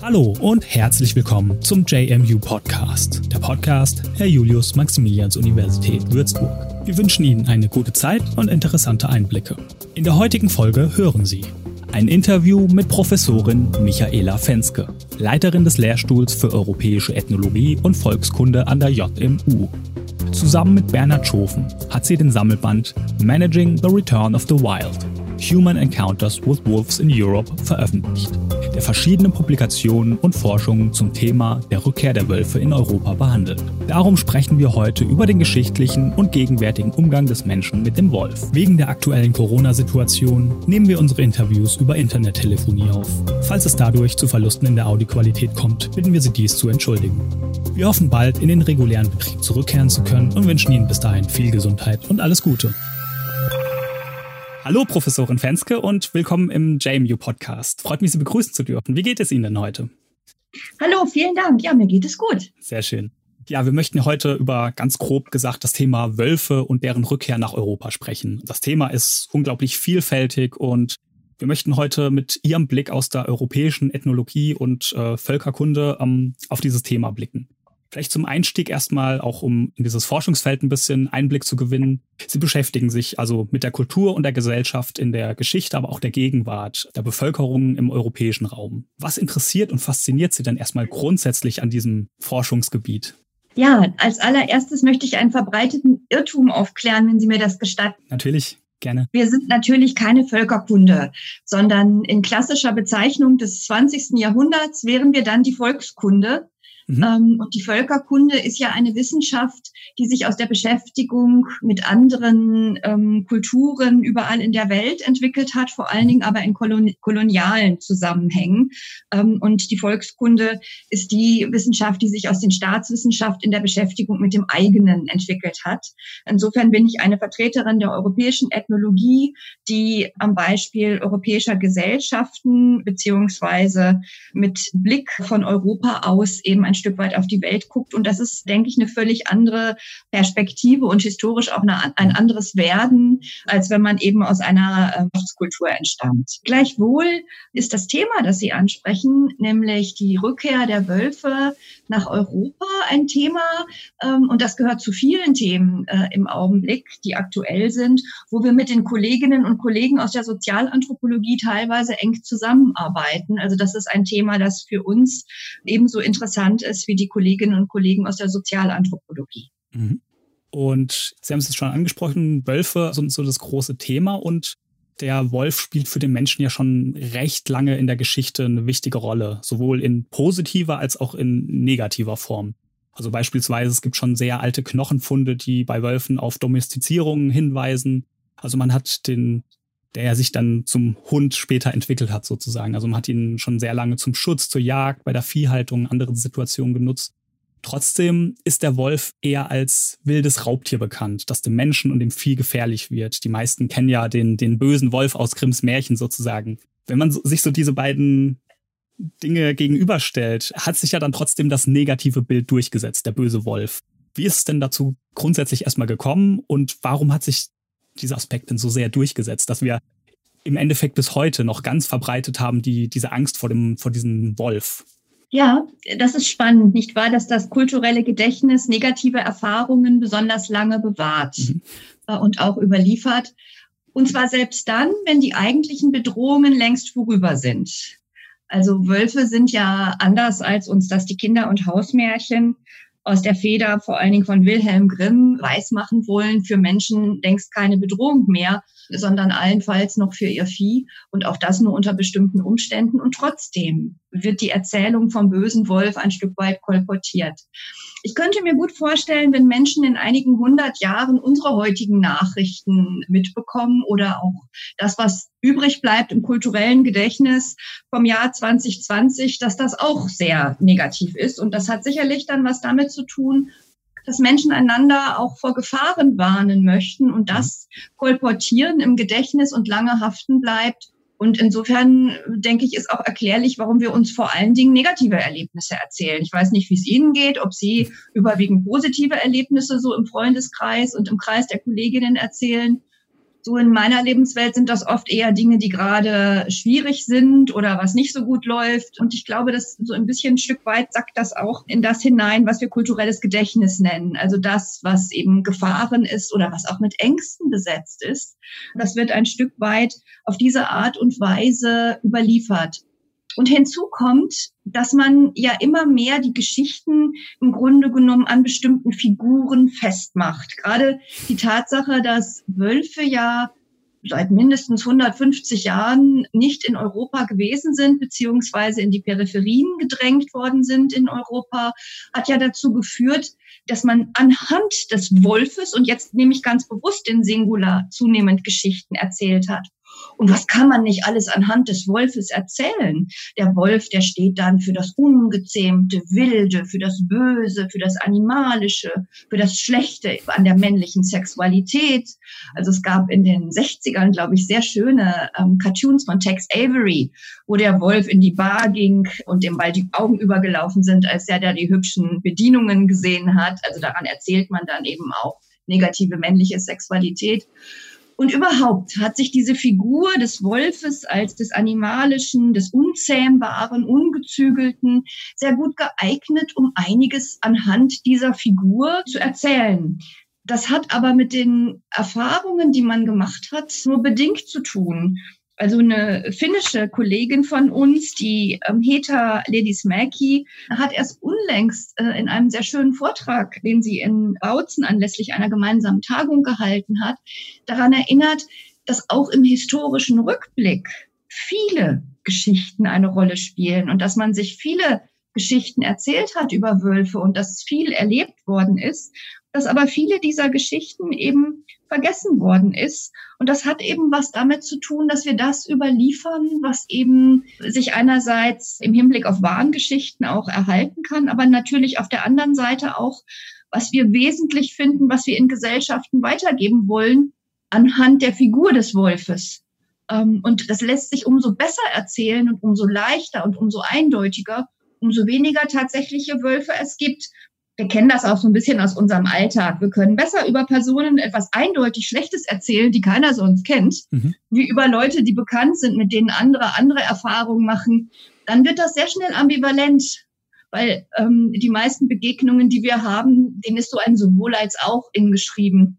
Hallo und herzlich willkommen zum JMU Podcast, der Podcast der Julius-Maximilians-Universität Würzburg. Wir wünschen Ihnen eine gute Zeit und interessante Einblicke. In der heutigen Folge hören Sie ein Interview mit Professorin Michaela Fenske, Leiterin des Lehrstuhls für europäische Ethnologie und Volkskunde an der JMU. Zusammen mit Bernhard Schofen hat sie den Sammelband Managing the Return of the Wild Human Encounters with Wolves in Europe veröffentlicht, der verschiedene Publikationen und Forschungen zum Thema der Rückkehr der Wölfe in Europa behandelt. Darum sprechen wir heute über den geschichtlichen und gegenwärtigen Umgang des Menschen mit dem Wolf. Wegen der aktuellen Corona-Situation nehmen wir unsere Interviews über Internettelefonie auf. Falls es dadurch zu Verlusten in der Audioqualität kommt, bitten wir Sie dies zu entschuldigen. Wir hoffen bald in den regulären Betrieb zurückkehren zu können und wünschen Ihnen bis dahin viel Gesundheit und alles Gute. Hallo, Professorin Fenske und willkommen im JMU Podcast. Freut mich, Sie begrüßen zu dürfen. Wie geht es Ihnen denn heute? Hallo, vielen Dank. Ja, mir geht es gut. Sehr schön. Ja, wir möchten heute über ganz grob gesagt das Thema Wölfe und deren Rückkehr nach Europa sprechen. Das Thema ist unglaublich vielfältig und wir möchten heute mit Ihrem Blick aus der europäischen Ethnologie und äh, Völkerkunde ähm, auf dieses Thema blicken. Vielleicht zum Einstieg erstmal, auch um in dieses Forschungsfeld ein bisschen Einblick zu gewinnen. Sie beschäftigen sich also mit der Kultur und der Gesellschaft in der Geschichte, aber auch der Gegenwart der Bevölkerung im europäischen Raum. Was interessiert und fasziniert Sie denn erstmal grundsätzlich an diesem Forschungsgebiet? Ja, als allererstes möchte ich einen verbreiteten Irrtum aufklären, wenn Sie mir das gestatten. Natürlich. Gerne. Wir sind natürlich keine Völkerkunde, sondern in klassischer Bezeichnung des 20. Jahrhunderts wären wir dann die Volkskunde. Mhm. Ähm, und die Völkerkunde ist ja eine Wissenschaft, die sich aus der Beschäftigung mit anderen ähm, Kulturen überall in der Welt entwickelt hat, vor allen Dingen aber in kolon kolonialen Zusammenhängen. Ähm, und die Volkskunde ist die Wissenschaft, die sich aus den Staatswissenschaft in der Beschäftigung mit dem eigenen entwickelt hat. Insofern bin ich eine Vertreterin der europäischen Ethnologie, die am Beispiel europäischer Gesellschaften beziehungsweise mit Blick von Europa aus eben ein Stück weit auf die Welt guckt. Und das ist, denke ich, eine völlig andere Perspektive und historisch auch eine, ein anderes Werden, als wenn man eben aus einer Wirtschaftskultur ähm, entstammt. Gleichwohl ist das Thema, das Sie ansprechen, nämlich die Rückkehr der Wölfe nach Europa ein Thema. Ähm, und das gehört zu vielen Themen äh, im Augenblick, die aktuell sind, wo wir mit den Kolleginnen und Kollegen aus der Sozialanthropologie teilweise eng zusammenarbeiten. Also das ist ein Thema, das für uns ebenso interessant ist wie die Kolleginnen und Kollegen aus der Sozialanthropologie. Mhm. Und Sie haben es schon angesprochen, Wölfe sind so das große Thema und der Wolf spielt für den Menschen ja schon recht lange in der Geschichte eine wichtige Rolle, sowohl in positiver als auch in negativer Form. Also beispielsweise, es gibt schon sehr alte Knochenfunde, die bei Wölfen auf Domestizierungen hinweisen. Also man hat den, der sich dann zum Hund später entwickelt hat sozusagen. Also man hat ihn schon sehr lange zum Schutz, zur Jagd, bei der Viehhaltung, anderen Situationen genutzt. Trotzdem ist der Wolf eher als wildes Raubtier bekannt, das dem Menschen und dem Vieh gefährlich wird. Die meisten kennen ja den, den bösen Wolf aus Grimms Märchen sozusagen. Wenn man sich so diese beiden Dinge gegenüberstellt, hat sich ja dann trotzdem das negative Bild durchgesetzt, der böse Wolf. Wie ist es denn dazu grundsätzlich erstmal gekommen und warum hat sich dieser Aspekt denn so sehr durchgesetzt, dass wir im Endeffekt bis heute noch ganz verbreitet haben, die, diese Angst vor dem, vor diesem Wolf? Ja, das ist spannend, nicht wahr, dass das kulturelle Gedächtnis negative Erfahrungen besonders lange bewahrt mhm. Äh, und auch überliefert. Und zwar selbst dann, wenn die eigentlichen Bedrohungen längst vorüber sind. Also Wölfe sind ja anders als uns das die Kinder- und Hausmärchen aus der Feder vor allen Dingen von Wilhelm Grimm weismachen wollen, für Menschen längst keine Bedrohung mehr, sondern allenfalls noch für ihr Vieh und auch das nur unter bestimmten Umständen. Und trotzdem wird die Erzählung vom bösen Wolf ein Stück weit kolportiert. Ich könnte mir gut vorstellen, wenn Menschen in einigen hundert Jahren unsere heutigen Nachrichten mitbekommen oder auch das, was übrig bleibt im kulturellen Gedächtnis vom Jahr 2020, dass das auch sehr negativ ist. Und das hat sicherlich dann was damit zu tun, dass Menschen einander auch vor Gefahren warnen möchten und das kolportieren im Gedächtnis und lange haften bleibt, Und insofern denke ich, ist auch erklärlich, warum wir uns vor allen Dingen negative Erlebnisse erzählen. Ich weiß nicht, wie es Ihnen geht, ob Sie überwiegend positive Erlebnisse so im Freundeskreis und im Kreis der Kolleginnen erzählen so in meiner Lebenswelt sind das oft eher Dinge, die gerade schwierig sind oder was nicht so gut läuft. Und ich glaube, dass so ein bisschen ein Stück weit sagt das auch in das hinein, was wir kulturelles Gedächtnis nennen. Also das, was eben Gefahren ist oder was auch mit Ängsten besetzt ist. Das wird ein Stück weit auf diese Art und Weise überliefert. Und hinzu kommt, dass man ja immer mehr die Geschichten im Grunde genommen an bestimmten Figuren festmacht. Gerade die Tatsache, dass Wölfe ja seit mindestens 150 Jahren nicht in Europa gewesen sind, beziehungsweise in die Peripherien gedrängt worden sind in Europa, hat ja dazu geführt, dass man anhand des Wolfes, und jetzt nehme ich ganz bewusst den Singular, zunehmend Geschichten erzählt hat. Und was kann man nicht alles anhand des Wolfes erzählen? Der Wolf, der steht dann für das Ungezähmte, Wilde, für das Böse, für das Animalische, für das Schlechte an der männlichen Sexualität. Also es gab in den 60ern, glaube ich, sehr schöne ähm, Cartoons von Tex Avery, wo der Wolf in die Bar ging und dem bald die Augen übergelaufen sind, als er da die hübschen Bedienungen gesehen hat. Also daran erzählt man dann eben auch negative männliche Sexualität. Und überhaupt hat sich diese Figur des Wolfes als des Animalischen, des Unzähmbaren, Ungezügelten sehr gut geeignet, um einiges anhand dieser Figur zu erzählen. Das hat aber mit den Erfahrungen, die man gemacht hat, nur bedingt zu tun. Also eine finnische Kollegin von uns, die ähm, Heta Ledismäki, hat erst unlängst äh, in einem sehr schönen Vortrag, den sie in Bautzen anlässlich einer gemeinsamen Tagung gehalten hat, daran erinnert, dass auch im historischen Rückblick viele Geschichten eine Rolle spielen und dass man sich viele Geschichten erzählt hat über Wölfe und dass viel erlebt worden ist, dass aber viele dieser Geschichten eben vergessen worden ist. Und das hat eben was damit zu tun, dass wir das überliefern, was eben sich einerseits im Hinblick auf Wahngeschichten auch erhalten kann, aber natürlich auf der anderen Seite auch, was wir wesentlich finden, was wir in Gesellschaften weitergeben wollen, anhand der Figur des Wolfes. Ähm, und das lässt sich umso besser erzählen und umso leichter und umso eindeutiger, umso weniger tatsächliche Wölfe es gibt, wir kennen das auch so ein bisschen aus unserem Alltag. Wir können besser über Personen etwas eindeutig Schlechtes erzählen, die keiner sonst kennt, mhm. wie über Leute, die bekannt sind, mit denen andere andere Erfahrungen machen. Dann wird das sehr schnell ambivalent, weil ähm, die meisten Begegnungen, die wir haben, denen ist so ein sowohl als auch in geschrieben.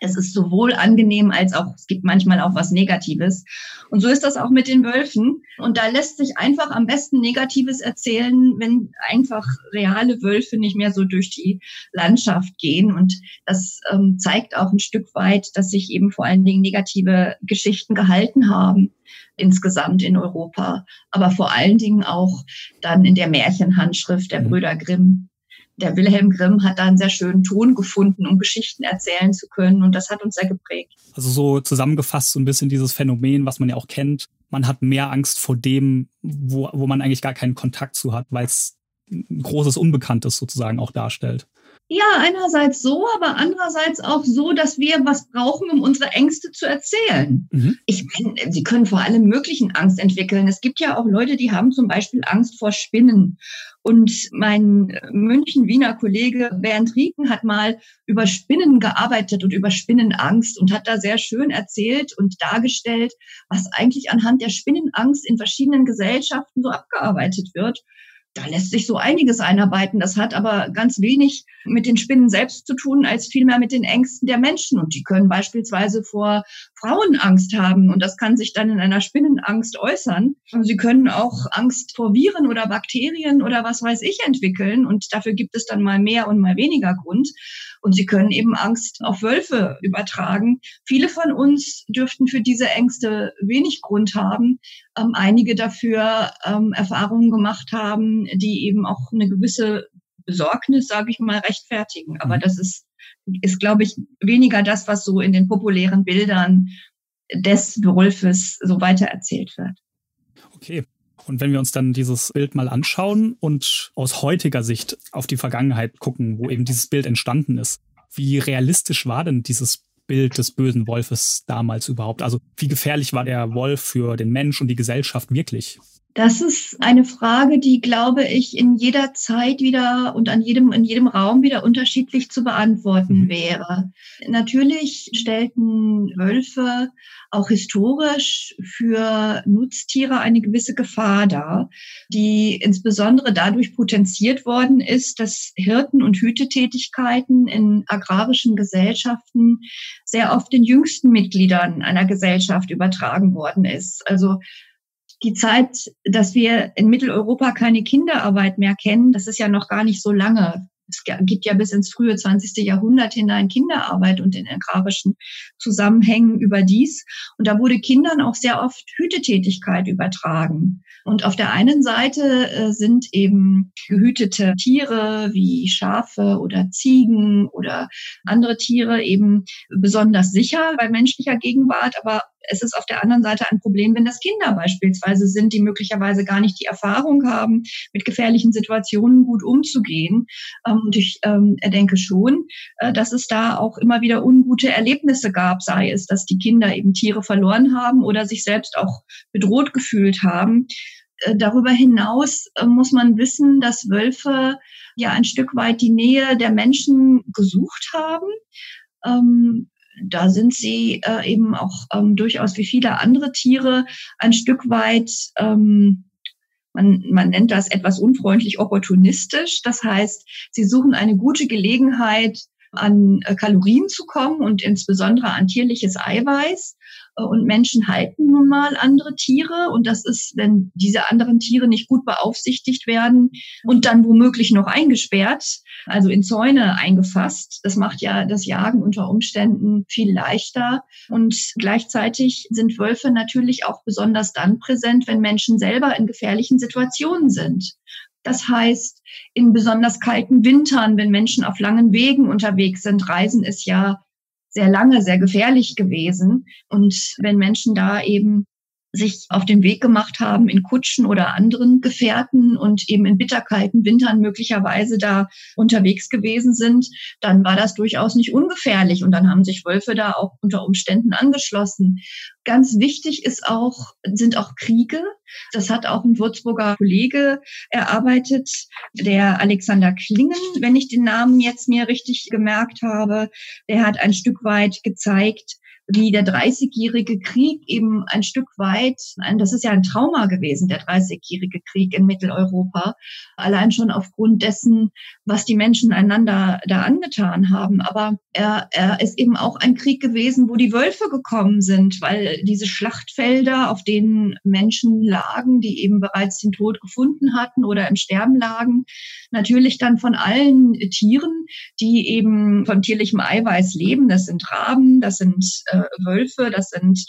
Es ist sowohl angenehm als auch, es gibt manchmal auch was Negatives. Und so ist das auch mit den Wölfen. Und da lässt sich einfach am besten Negatives erzählen, wenn einfach reale Wölfe nicht mehr so durch die Landschaft gehen. Und das ähm, zeigt auch ein Stück weit, dass sich eben vor allen Dingen negative Geschichten gehalten haben insgesamt in Europa, aber vor allen Dingen auch dann in der Märchenhandschrift der mhm. Brüder Grimm der Wilhelm Grimm hat da einen sehr schönen Ton gefunden, um Geschichten erzählen zu können. Und das hat uns sehr geprägt. Also so zusammengefasst so ein bisschen dieses Phänomen, was man ja auch kennt. Man hat mehr Angst vor dem, wo, wo man eigentlich gar keinen Kontakt zu hat, weil es ein großes Unbekanntes sozusagen auch darstellt. Ja, einerseits so, aber andererseits auch so, dass wir was brauchen, um unsere Ängste zu erzählen. Mhm. Ich meine, sie können vor allem möglichen Angst entwickeln. Es gibt ja auch Leute, die haben zum Beispiel Angst vor Spinnen. Und mein München-Wiener Kollege Bernd Rieken hat mal über Spinnen gearbeitet und über Spinnenangst und hat da sehr schön erzählt und dargestellt, was eigentlich anhand der Spinnenangst in verschiedenen Gesellschaften so abgearbeitet wird da lässt sich so einiges einarbeiten. Das hat aber ganz wenig mit den Spinnen selbst zu tun, als vielmehr mit den Ängsten der Menschen. Und die können beispielsweise vor Frauen Angst haben. Und das kann sich dann in einer Spinnenangst äußern. Sie können auch Angst vor Viren oder Bakterien oder was weiß ich entwickeln. Und dafür gibt es dann mal mehr und mal weniger Grund. Und sie können eben Angst auf Wölfe übertragen. Viele von uns dürften für diese Ängste wenig Grund haben. Ähm, einige dafür ähm, Erfahrungen gemacht haben, die eben auch eine gewisse Besorgnis, sage ich mal, rechtfertigen. Aber mhm. das ist, ist, glaube ich, weniger das, was so in den populären Bildern des Wolfes so weitererzählt wird. Okay. Und wenn wir uns dann dieses Bild mal anschauen und aus heutiger Sicht auf die Vergangenheit gucken, wo eben dieses Bild entstanden ist, wie realistisch war denn dieses Bild des bösen Wolfes damals überhaupt? Also wie gefährlich war der Wolf für den Mensch und die Gesellschaft wirklich? Das ist eine Frage, die, glaube ich, in jeder Zeit wieder und an jedem, in jedem Raum wieder unterschiedlich zu beantworten mhm. wäre. Natürlich stellten Wölfe auch historisch für Nutztiere eine gewisse Gefahr dar, die insbesondere dadurch potenziert worden ist, dass Hirten- und Hütetätigkeiten in agrarischen Gesellschaften sehr oft den jüngsten Mitgliedern einer Gesellschaft übertragen worden ist. Also die Zeit, dass wir in Mitteleuropa keine Kinderarbeit mehr kennen, das ist ja noch gar nicht so lange. Es gibt ja bis ins frühe 20. Jahrhundert hinein Kinderarbeit und in agrarischen Zusammenhängen überdies. Und da wurde Kindern auch sehr oft Hütetätigkeit übertragen. Und auf der einen Seite äh, sind eben gehütete Tiere wie Schafe oder Ziegen oder andere Tiere eben besonders sicher bei menschlicher Gegenwart. Aber es ist auf der anderen Seite ein Problem, wenn das Kinder beispielsweise sind, die möglicherweise gar nicht die Erfahrung haben, mit gefährlichen Situationen gut umzugehen. Ähm, und ich ähm, denke schon, äh, dass es da auch immer wieder ungute Erlebnisse gab, sei es, dass die Kinder eben Tiere verloren haben oder sich selbst auch bedroht gefühlt haben. Äh, darüber hinaus äh, muss man wissen, dass Wölfe ja ein Stück weit die Nähe der Menschen gesucht haben. Ähm, da sind sie äh, eben auch ähm, durchaus wie viele andere Tiere ein Stück weit, ähm, man, man nennt das etwas unfreundlich opportunistisch. Das heißt, sie suchen eine gute Gelegenheit, an äh, Kalorien zu kommen und insbesondere an tierliches Eiweiß. Äh, und Menschen halten nun mal andere Tiere. Und das ist, wenn diese anderen Tiere nicht gut beaufsichtigt werden und dann womöglich noch eingesperrt, also in Zäune eingefasst. Das macht ja das Jagen unter Umständen viel leichter. Und gleichzeitig sind Wölfe natürlich auch besonders dann präsent, wenn Menschen selber in gefährlichen Situationen sind. Das heißt, in besonders kalten Wintern, wenn Menschen auf langen Wegen unterwegs sind, Reisen ist ja sehr lange sehr gefährlich gewesen. Und wenn Menschen da eben sich auf den Weg gemacht haben in Kutschen oder anderen Gefährten und eben in bitterkalten Wintern möglicherweise da unterwegs gewesen sind, dann war das durchaus nicht ungefährlich und dann haben sich Wölfe da auch unter Umständen angeschlossen. Ganz wichtig ist auch, sind auch Kriege. Das hat auch ein Würzburger Kollege erarbeitet, der Alexander Klingen, wenn ich den Namen jetzt mir richtig gemerkt habe. Der hat ein Stück weit gezeigt, wie der Dreißigjährige Krieg eben ein Stück weit, das ist ja ein Trauma gewesen, der Dreißigjährige Krieg in Mitteleuropa, allein schon aufgrund dessen, was die Menschen einander da angetan haben. Aber er, er ist eben auch ein Krieg gewesen, wo die Wölfe gekommen sind, weil diese Schlachtfelder, auf denen Menschen lagen, die eben bereits den Tod gefunden hatten oder im Sterben lagen, natürlich dann von allen Tieren, die eben von tierlichem Eiweiß leben, das sind Raben, das sind äh, Wölfe, das sind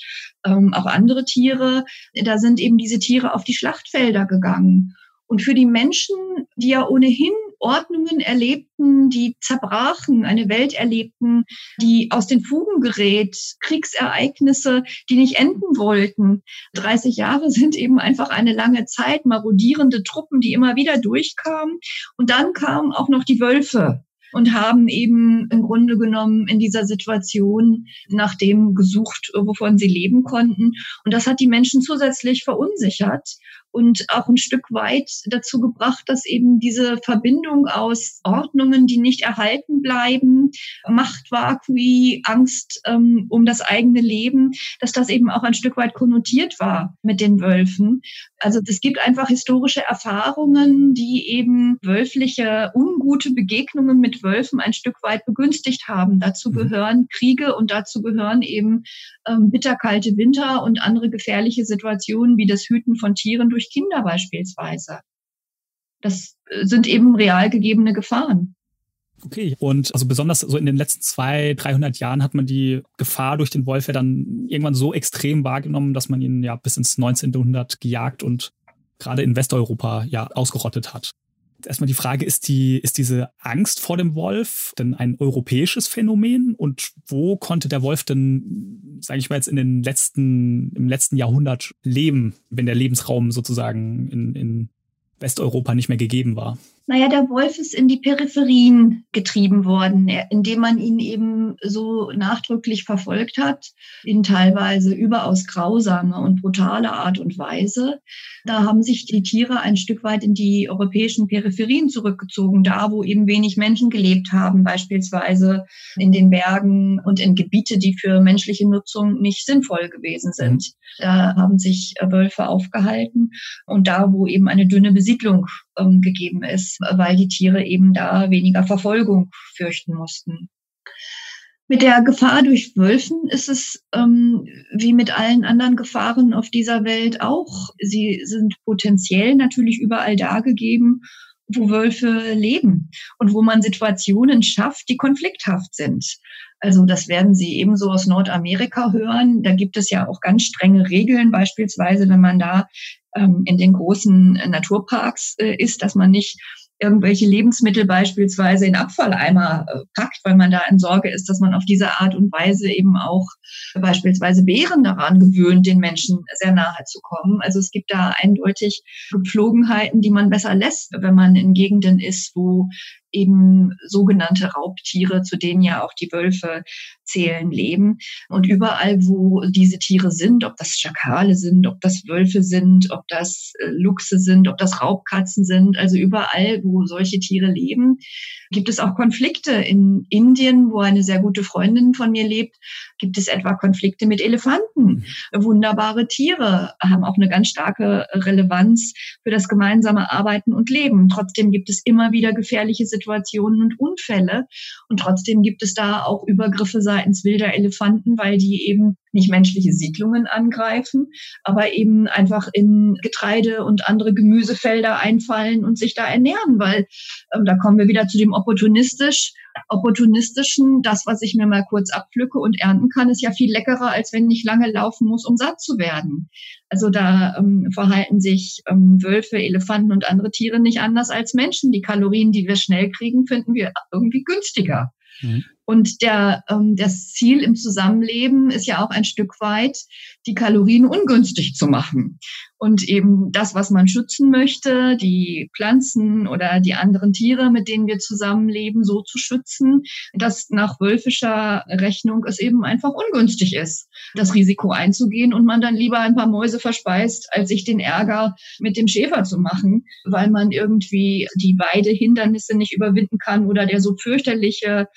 ähm, auch andere Tiere. Da sind eben diese Tiere auf die Schlachtfelder gegangen. Und für die Menschen, die ja ohnehin Ordnungen erlebten, die zerbrachen, eine Welt erlebten, die aus den Fugen gerät, Kriegsereignisse, die nicht enden wollten. 30 Jahre sind eben einfach eine lange Zeit, marodierende Truppen, die immer wieder durchkamen. Und dann kamen auch noch die Wölfe und haben eben im Grunde genommen in dieser Situation nach dem gesucht, wovon sie leben konnten. Und das hat die Menschen zusätzlich verunsichert und auch ein Stück weit dazu gebracht, dass eben diese Verbindung aus Ordnungen, die nicht erhalten bleiben, Machtvakui, Angst ähm, um das eigene Leben, dass das eben auch ein Stück weit konnotiert war mit den Wölfen. Also es gibt einfach historische Erfahrungen, die eben wölfliche ungute Begegnungen mit Wölfen ein Stück weit begünstigt haben. Dazu mhm. gehören Kriege und dazu gehören eben ähm, bitterkalte Winter und andere gefährliche Situationen wie das Hüten von Tieren durch durch Kinder beispielsweise. Das äh, sind eben real gegebene Gefahren. Okay, und also besonders so in den letzten zwei, 300 Jahren hat man die Gefahr durch den Wolf ja dann irgendwann so extrem wahrgenommen, dass man ihn ja bis ins 1900 gejagt und gerade in Westeuropa ja ausgerottet hat. Erstmal die Frage, ist die, ist diese Angst vor dem Wolf denn ein europäisches Phänomen? Und wo konnte der Wolf denn, sage ich mal jetzt, in den letzten, im letzten Jahrhundert leben, wenn der Lebensraum sozusagen in, in Westeuropa nicht mehr gegeben war? Naja, der Wolf ist in die Peripherien getrieben worden, indem man ihn eben so nachdrücklich verfolgt hat, in teilweise überaus grausame und brutale Art und Weise. Da haben sich die Tiere ein Stück weit in die europäischen Peripherien zurückgezogen, da wo eben wenig Menschen gelebt haben, beispielsweise in den Bergen und in Gebiete, die für menschliche Nutzung nicht sinnvoll gewesen sind. Da haben sich Wölfe aufgehalten und da, wo eben eine dünne Besiedlung ähm, gegeben ist, weil die Tiere eben da weniger Verfolgung fürchten mussten. Mit der Gefahr durch Wölfen ist es ähm, wie mit allen anderen Gefahren auf dieser Welt auch. Sie sind potenziell natürlich überall da gegeben, wo Wölfe leben und wo man Situationen schafft, die konflikthaft sind. Also das werden Sie ebenso aus Nordamerika hören. Da gibt es ja auch ganz strenge Regeln, beispielsweise wenn man da ähm, in den großen Naturparks äh, ist, dass man nicht irgendwelche Lebensmittel beispielsweise in Abfalleimer äh, packt, weil man da in Sorge ist, dass man auf diese Art und Weise eben auch beispielsweise Bären daran gewöhnt, den Menschen sehr nahe zu kommen. Also es gibt da eindeutig Gepflogenheiten, die man besser lässt, wenn man in Gegenden ist, wo eben sogenannte Raubtiere, zu denen ja auch die Wölfe zählen, leben. Und überall, wo diese Tiere sind, ob das Schakale sind, ob das Wölfe sind, ob das äh, Luchse sind, ob das Raubkatzen sind, also überall, wo solche Tiere leben, gibt es auch Konflikte. In Indien, wo eine sehr gute Freundin von mir lebt, gibt es etwa Konflikte mit Elefanten. Mhm. Wunderbare Tiere haben auch eine ganz starke Relevanz für das gemeinsame Arbeiten und Leben. Trotzdem gibt es immer wieder gefährliche Situationen und Unfälle. Und trotzdem gibt es da auch Übergriffe seitens wilder Elefanten, weil die eben nicht menschliche Siedlungen angreifen, aber eben einfach in Getreide und andere Gemüsefelder einfallen und sich da ernähren, weil ähm, da kommen wir wieder zu dem opportunistisch, opportunistischen, das, was ich mir mal kurz abpflücke und ernten kann, ist ja viel leckerer, als wenn ich lange laufen muss, um satt zu werden. Also da ähm, verhalten sich ähm, Wölfe, Elefanten und andere Tiere nicht anders als Menschen. Die Kalorien, die wir schnell kriegen, finden wir irgendwie günstiger. Mhm. Und der, ähm, das Ziel im Zusammenleben ist ja auch ein Stück weit, die Kalorien ungünstig zu machen. Und eben das, was man schützen möchte, die Pflanzen oder die anderen Tiere, mit denen wir zusammenleben, so zu schützen, dass nach wölfischer Rechnung es eben einfach ungünstig ist, das Risiko einzugehen und man dann lieber ein paar Mäuse verspeist, als sich den Ärger mit dem Schäfer zu machen, weil man irgendwie die Weidehindernisse nicht überwinden kann oder der so fürchterliche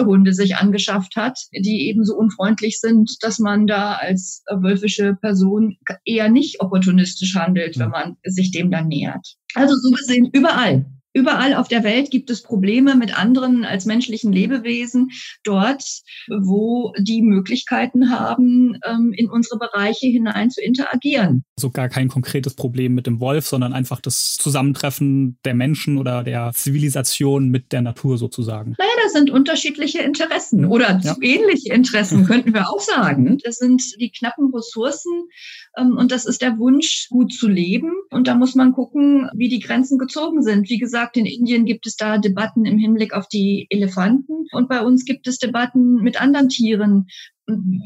Hütehunde sich angeschafft hat, die eben so unfreundlich sind, dass man da als wölfische Person eher nicht opportunistisch handelt, wenn man sich dem dann nähert. Also so gesehen überall. Überall auf der Welt gibt es Probleme mit anderen als menschlichen Lebewesen, dort, wo die Möglichkeiten haben, ähm, in unsere Bereiche hinein zu interagieren. Also gar kein konkretes Problem mit dem Wolf, sondern einfach das Zusammentreffen der Menschen oder der Zivilisation mit der Natur sozusagen. Naja, das sind unterschiedliche Interessen oder ja. ähnliche Interessen, könnten wir auch sagen. Das sind die knappen Ressourcen ähm, und das ist der Wunsch, gut zu leben. Und da muss man gucken, wie die Grenzen gezogen sind. Wie gesagt, in Indien gibt es da Debatten im Hinblick auf die Elefanten und bei uns gibt es Debatten mit anderen Tieren.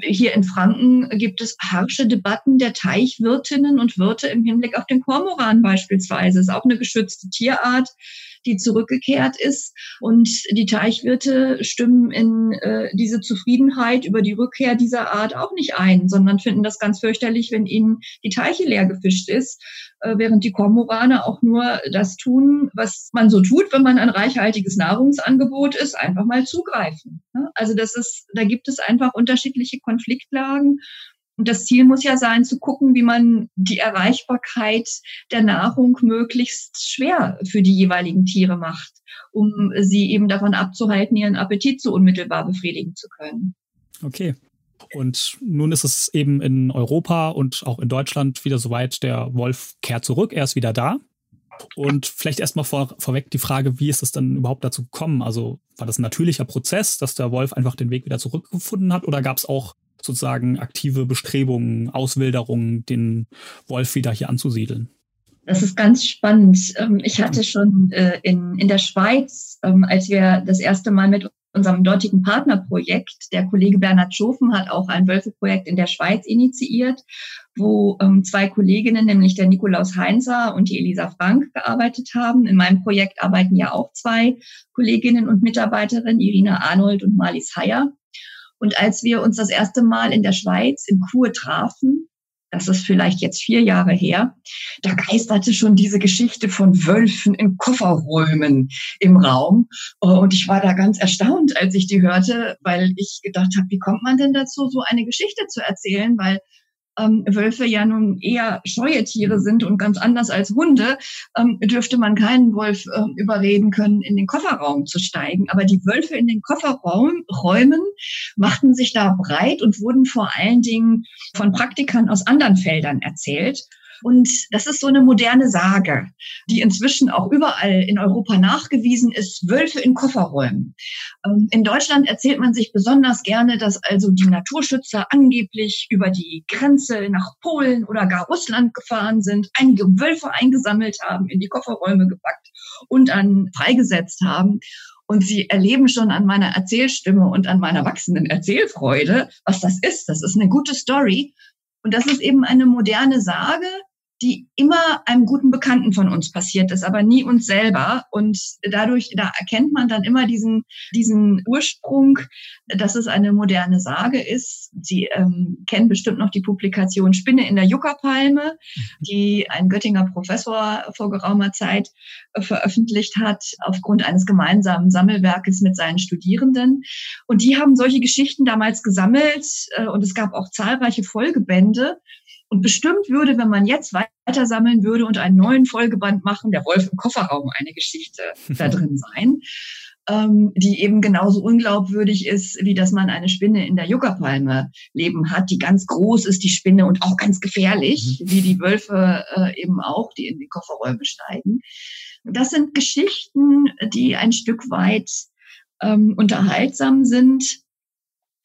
Hier in Franken gibt es harsche Debatten der Teichwirtinnen und Wirte im Hinblick auf den Kormoran beispielsweise. Das ist auch eine geschützte Tierart die zurückgekehrt ist. Und die Teichwirte stimmen in äh, diese Zufriedenheit über die Rückkehr dieser Art auch nicht ein, sondern finden das ganz fürchterlich, wenn ihnen die Teiche leer gefischt ist, äh, während die Kormorane auch nur das tun, was man so tut, wenn man ein reichhaltiges Nahrungsangebot ist, einfach mal zugreifen. Also das ist, da gibt es einfach unterschiedliche Konfliktlagen. Und das Ziel muss ja sein, zu gucken, wie man die Erreichbarkeit der Nahrung möglichst schwer für die jeweiligen Tiere macht, um sie eben davon abzuhalten, ihren Appetit so unmittelbar befriedigen zu können. Okay. Und nun ist es eben in Europa und auch in Deutschland wieder soweit, der Wolf kehrt zurück, er ist wieder da. Und vielleicht erstmal vor, vorweg die Frage, wie ist es dann überhaupt dazu gekommen? Also war das ein natürlicher Prozess, dass der Wolf einfach den Weg wieder zurückgefunden hat oder gab es auch sozusagen aktive Bestrebungen, Auswilderungen, den Wolf wieder hier anzusiedeln? Das ist ganz spannend. Ähm, ich hatte schon äh, in, in der Schweiz, ähm, als wir das erste Mal mit unserem dortigen Partnerprojekt. Der Kollege Bernhard Schofen hat auch ein Wölfe-Projekt in der Schweiz initiiert, wo ähm, zwei Kolleginnen, nämlich der Nikolaus Heinzer und die Elisa Frank, gearbeitet haben. In meinem Projekt arbeiten ja auch zwei Kolleginnen und Mitarbeiterinnen, Irina Arnold und Marlies Heyer. Und als wir uns das erste Mal in der Schweiz in Kur trafen, das ist vielleicht jetzt vier Jahre her, da geisterte schon diese Geschichte von Wölfen in Kofferräumen im Raum. Und ich war da ganz erstaunt, als ich die hörte, weil ich gedacht habe, wie kommt man denn dazu, so eine Geschichte zu erzählen? Weil ähm, Wölfe ja nun eher scheue Tiere sind und ganz anders als Hunde, ähm, dürfte man keinen Wolf äh, überreden können, in den Kofferraum zu steigen. Aber die Wölfe in den Kofferräumen machten sich da breit und wurden vor allen Dingen von Praktikern aus anderen Feldern erzählt. Und das ist so eine moderne Sage, die inzwischen auch überall in Europa nachgewiesen ist. Wölfe in Kofferräumen. Ähm, in Deutschland erzählt man sich besonders gerne, dass also die Naturschützer angeblich über die Grenze nach Polen oder gar Russland gefahren sind, einige Wölfe eingesammelt haben, in die Kofferräume gepackt und dann freigesetzt haben. Und sie erleben schon an meiner Erzählstimme und an meiner wachsenden Erzählfreude, was das ist. Das ist eine gute Story. Und das ist eben eine moderne Sage, die immer einem guten Bekannten von uns passiert ist, aber nie uns selber. Und dadurch, da erkennt man dann immer diesen, diesen Ursprung, dass es eine moderne Sage ist. Sie ähm, kennen bestimmt noch die Publikation Spinne in der Juckerpalme, die ein Göttinger Professor vor geraumer Zeit veröffentlicht hat, aufgrund eines gemeinsamen Sammelwerkes mit seinen Studierenden. Und die haben solche Geschichten damals gesammelt äh, und es gab auch zahlreiche Folgebände. Und bestimmt würde, wenn man jetzt weiter sammeln würde und einen neuen Folgeband machen, der Wolf im Kofferraum eine Geschichte da drin sein, ähm, die eben genauso unglaubwürdig ist, wie dass man eine Spinne in der Juckerpalme leben hat, die ganz groß ist, die Spinne, und auch ganz gefährlich, mhm. wie die Wölfe äh, eben auch, die in die Kofferräume steigen. Das sind Geschichten, die ein Stück weit ähm, unterhaltsam sind,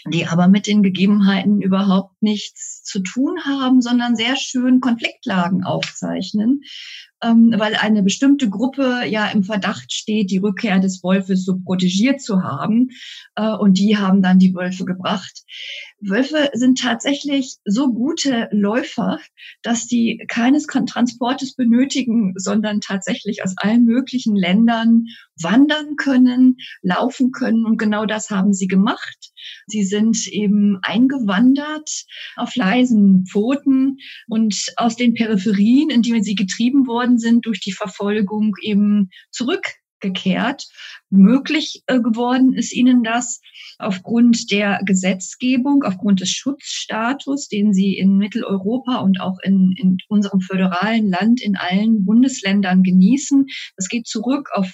die aber mit den Gegebenheiten überhaupt nichts zu tun haben, sondern sehr schön Konfliktlagen aufzeichnen, ähm, weil eine bestimmte Gruppe ja im Verdacht steht, die Rückkehr des Wolfes so protegiert zu haben. Äh, und die haben dann die Wölfe gebracht. Wölfe sind tatsächlich so gute Läufer, dass die keines Transportes benötigen, sondern tatsächlich aus allen möglichen Ländern wandern können, laufen können. Und genau das haben sie gemacht. Sie sind eben eingewandert auf leisen Pfoten und aus den Peripherien, in die sie getrieben worden sind, durch die Verfolgung eben zurückgekehrt. Möglich äh, geworden ist ihnen das aufgrund der Gesetzgebung, aufgrund des Schutzstatus, den sie in Mitteleuropa und auch in, in unserem föderalen Land in allen Bundesländern genießen. Das geht zurück auf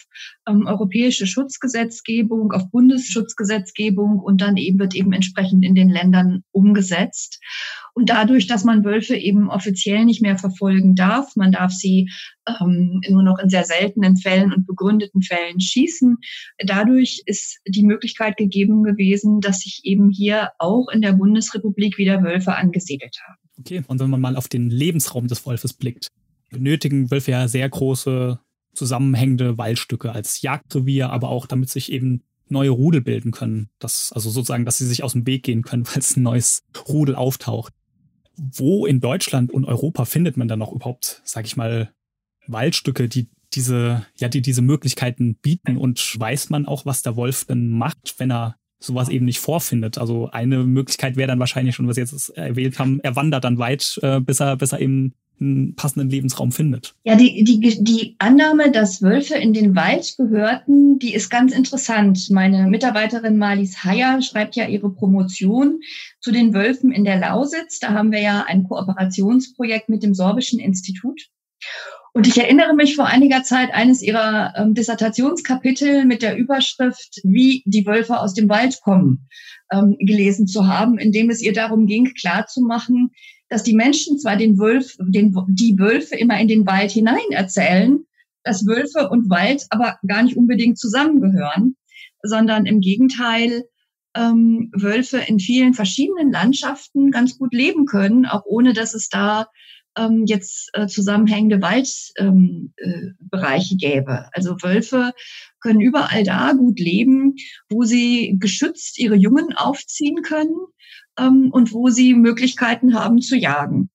ähm, europäische Schutzgesetzgebung, auf Bundesschutzgesetzgebung und dann eben wird eben entsprechend in den Ländern umgesetzt. Und dadurch, dass man Wölfe eben offiziell nicht mehr verfolgen darf, man darf sie ähm, nur noch in sehr seltenen Fällen und begründeten Fällen schießen, dadurch ist die Möglichkeit gegeben gewesen, dass sich eben hier auch in der Bundesrepublik wieder Wölfe angesiedelt haben. Okay, und wenn man mal auf den Lebensraum des Wolfes blickt, benötigen Wölfe ja sehr große zusammenhängende Waldstücke als Jagdrevier, aber auch damit sich eben neue Rudel bilden können. Das, also sozusagen, dass sie sich aus dem Weg gehen können, falls ein neues Rudel auftaucht. Wo in Deutschland und Europa findet man dann noch überhaupt, sag ich mal, Waldstücke, die diese, ja, die diese Möglichkeiten bieten und weiß man auch, was der Wolf denn macht, wenn er sowas eben nicht vorfindet. Also eine Möglichkeit wäre dann wahrscheinlich schon, was Sie jetzt erwähnt haben, er wandert dann weit, äh, bis er, bis er eben einen passenden Lebensraum findet. Ja, die, die, die Annahme, dass Wölfe in den Wald gehörten, die ist ganz interessant. Meine Mitarbeiterin Marlies Heyer schreibt ja ihre Promotion zu den Wölfen in der Lausitz. Da haben wir ja ein Kooperationsprojekt mit dem Sorbischen Institut. Und ich erinnere mich vor einiger Zeit eines ihrer ähm, Dissertationskapitel mit der Überschrift Wie die Wölfe aus dem Wald kommen ähm, gelesen zu haben, in dem es ihr darum ging, klarzumachen, dass die Menschen zwar den Wölf, den, die Wölfe immer in den Wald hinein erzählen, dass Wölfe und Wald aber gar nicht unbedingt zusammengehören, sondern im Gegenteil ähm, Wölfe in vielen verschiedenen Landschaften ganz gut leben können, auch ohne dass es da ähm, jetzt äh, zusammenhängende Waldbereiche ähm, äh, gäbe. Also Wölfe können überall da gut leben, wo sie geschützt ihre Jungen aufziehen können ähm, und wo sie Möglichkeiten haben zu jagen.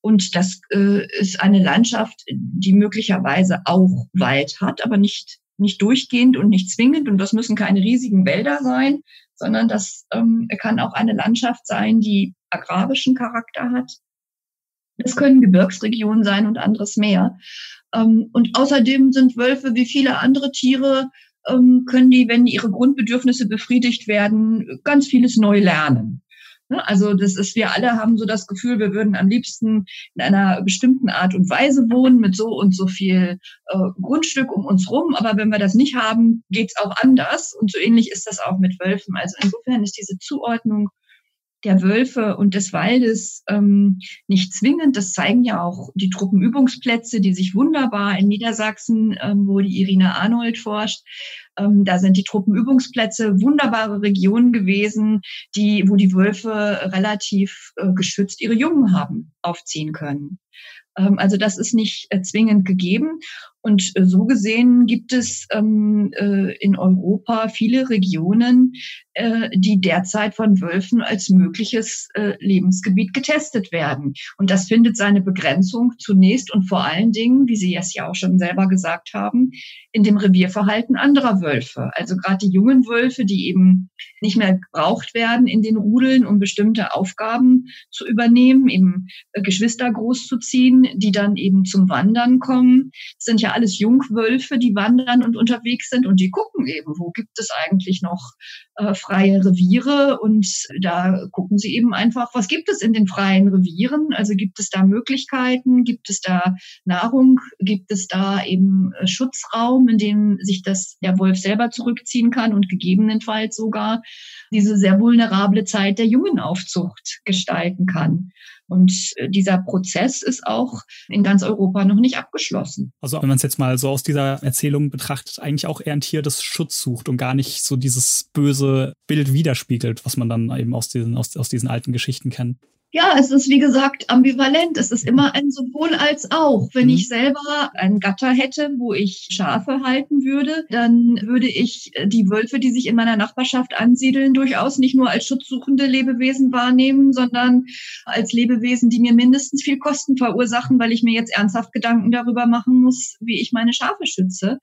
Und das äh, ist eine Landschaft, die möglicherweise auch Wald hat, aber nicht, nicht durchgehend und nicht zwingend. Und das müssen keine riesigen Wälder sein, sondern das ähm, kann auch eine Landschaft sein, die agrarischen Charakter hat. Das können Gebirgsregionen sein und anderes mehr. Ähm, und außerdem sind Wölfe wie viele andere Tiere, ähm, können die, wenn ihre Grundbedürfnisse befriedigt werden, ganz vieles neu lernen. Ne? Also das ist, wir alle haben so das Gefühl, wir würden am liebsten in einer bestimmten Art und Weise wohnen mit so und so viel äh, Grundstück um uns rum. Aber wenn wir das nicht haben, geht's auch anders. Und so ähnlich ist das auch mit Wölfen. Also insofern ist diese Zuordnung der Wölfe und des Waldes ähm, nicht zwingend. Das zeigen ja auch die Truppenübungsplätze, die sich wunderbar in Niedersachsen, ähm, wo die Irina Arnold forscht, ähm, da sind die Truppenübungsplätze wunderbare Regionen gewesen, die, wo die Wölfe relativ äh, geschützt ihre Jungen haben aufziehen können. Ähm, also das ist nicht äh, zwingend gegeben. Und äh, so gesehen gibt es ähm, äh, in Europa viele Regionen, äh, die derzeit von Wölfen als mögliches äh, Lebensgebiet getestet werden. Und das findet seine Begrenzung zunächst und vor allen Dingen, wie Sie es ja auch schon selber gesagt haben, in dem Revierverhalten anderer Wölfe. Also gerade die jungen Wölfe, die eben nicht mehr gebraucht werden in den Rudeln, um bestimmte Aufgaben zu übernehmen, eben äh, Geschwister großzuziehen, die dann eben zum Wandern kommen, sind ja alles Jungwölfe, die wandern und unterwegs sind und die gucken eben, wo gibt es eigentlich noch äh, freie Reviere und da gucken sie eben einfach, was gibt es in den freien Revieren? Also gibt es da Möglichkeiten, gibt es da Nahrung, gibt es da eben äh, Schutzraum, in dem sich das der Wolf selber zurückziehen kann und gegebenenfalls sogar diese sehr vulnerable Zeit der Jungenaufzucht gestalten kann. Und äh, dieser Prozess ist auch in ganz Europa noch nicht abgeschlossen. Also wenn man es jetzt mal so aus dieser Erzählung betrachtet, eigentlich auch eher ein Tier, das Schutz sucht und gar nicht so dieses böse Bild widerspiegelt, was man dann eben aus diesen, aus, aus diesen alten Geschichten kennt. Ja, es ist wie gesagt ambivalent. Es ist immer ein sowohl als auch. Wenn mhm. ich selber einen Gatter hätte, wo ich Schafe halten würde, dann würde ich die Wölfe, die sich in meiner Nachbarschaft ansiedeln, durchaus nicht nur als schutzsuchende Lebewesen wahrnehmen, sondern als Lebewesen, die mir mindestens viel Kosten verursachen, weil ich mir jetzt ernsthaft Gedanken darüber machen muss, wie ich meine Schafe schütze.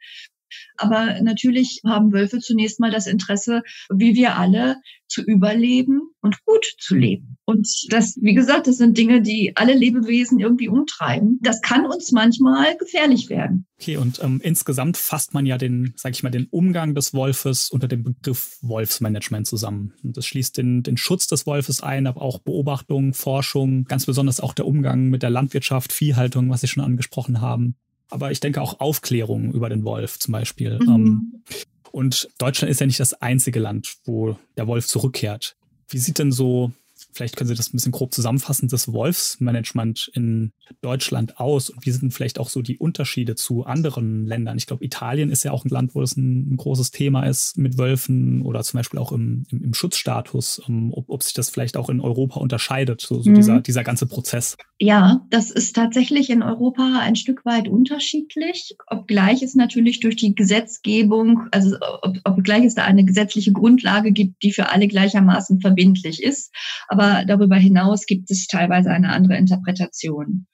Aber natürlich haben Wölfe zunächst mal das Interesse, wie wir alle, zu überleben und gut zu leben. Und das, wie gesagt, das sind Dinge, die alle Lebewesen irgendwie umtreiben. Das kann uns manchmal gefährlich werden. Okay, und ähm, insgesamt fasst man ja den, sag ich mal, den Umgang des Wolfes unter dem Begriff Wolfsmanagement zusammen. Und das schließt den, den Schutz des Wolfes ein, aber auch Beobachtung, Forschung, ganz besonders auch der Umgang mit der Landwirtschaft, Viehhaltung, was Sie schon angesprochen haben aber ich denke auch Aufklärung über den Wolf zum Beispiel. Mhm. Ähm, und Deutschland ist ja nicht das einzige Land, wo der Wolf zurückkehrt. Wie sieht denn so Vielleicht können Sie das ein bisschen grob zusammenfassen, das Wolfsmanagement in Deutschland aus und wie sind vielleicht auch so die Unterschiede zu anderen Ländern? Ich glaube, Italien ist ja auch ein Land, wo es ein, ein, großes Thema ist mit Wölfen oder zum Beispiel auch im, im, im Schutzstatus, um, ob, ob, sich das vielleicht auch in Europa unterscheidet, so, so mhm. dieser, dieser ganze Prozess. Ja, das ist tatsächlich in Europa ein Stück weit unterschiedlich, obgleich es natürlich durch die Gesetzgebung, also ob, obgleich es da eine gesetzliche Grundlage gibt, die für alle gleichermaßen verbindlich ist. Aber aber darüber hinaus gibt es teilweise eine andere Interpretation.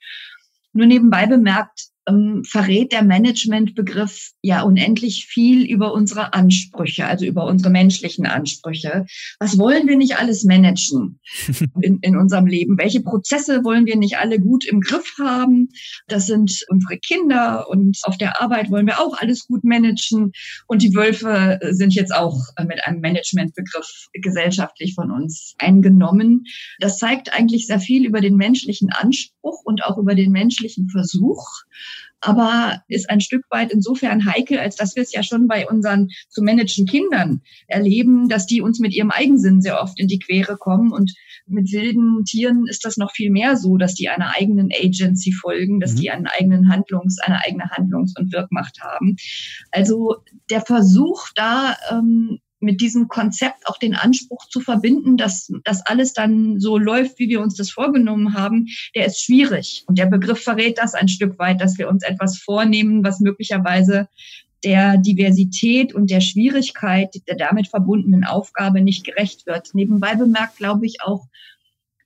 Nur nebenbei bemerkt, ähm, verrät der Managementbegriff ja unendlich viel über unsere Ansprüche, also über unsere menschlichen Ansprüche. Was wollen wir nicht alles managen in, in unserem Leben? Welche Prozesse wollen wir nicht alle gut im Griff haben? Das sind unsere Kinder und auf der Arbeit wollen wir auch alles gut managen. Und die Wölfe sind jetzt auch mit einem Managementbegriff gesellschaftlich von uns eingenommen. Das zeigt eigentlich sehr viel über den menschlichen Anspruch und auch über den menschlichen Versuch aber ist ein Stück weit insofern heikel, als dass wir es ja schon bei unseren zu managen Kindern erleben, dass die uns mit ihrem Eigensinn sehr oft in die Quere kommen und mit wilden Tieren ist das noch viel mehr so, dass die einer eigenen Agency folgen, dass mhm. die einen eigenen Handlungs, eine eigene Handlungs- und Wirkmacht haben. Also der Versuch da ähm, mit diesem Konzept auch den Anspruch zu verbinden, dass das alles dann so läuft, wie wir uns das vorgenommen haben, der ist schwierig. Und der Begriff verrät das ein Stück weit, dass wir uns etwas vornehmen, was möglicherweise der Diversität und der Schwierigkeit der damit verbundenen Aufgabe nicht gerecht wird. Nebenbei bemerkt, glaube ich auch,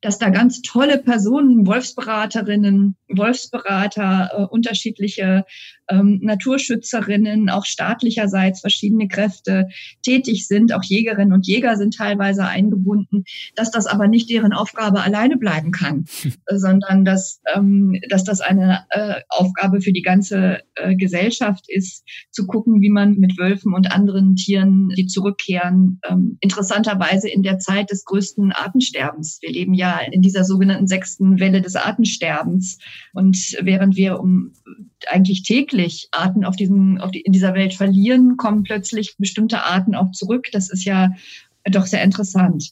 dass da ganz tolle Personen, Wolfsberaterinnen, Wolfsberater, äh, unterschiedliche ähm, Naturschützerinnen, auch staatlicherseits verschiedene Kräfte tätig sind. Auch Jägerinnen und Jäger sind teilweise eingebunden, dass das aber nicht deren Aufgabe alleine bleiben kann, äh, sondern dass, ähm, dass das eine äh, Aufgabe für die ganze äh, Gesellschaft ist, zu gucken, wie man mit Wölfen und anderen Tieren, die zurückkehren, ähm, interessanterweise in der Zeit des größten Artensterbens. Wir leben ja in dieser sogenannten sechsten Welle des Artensterbens. Und während wir um eigentlich täglich Arten auf diesem, auf die, in dieser Welt verlieren, kommen plötzlich bestimmte Arten auch zurück. Das ist ja doch sehr interessant.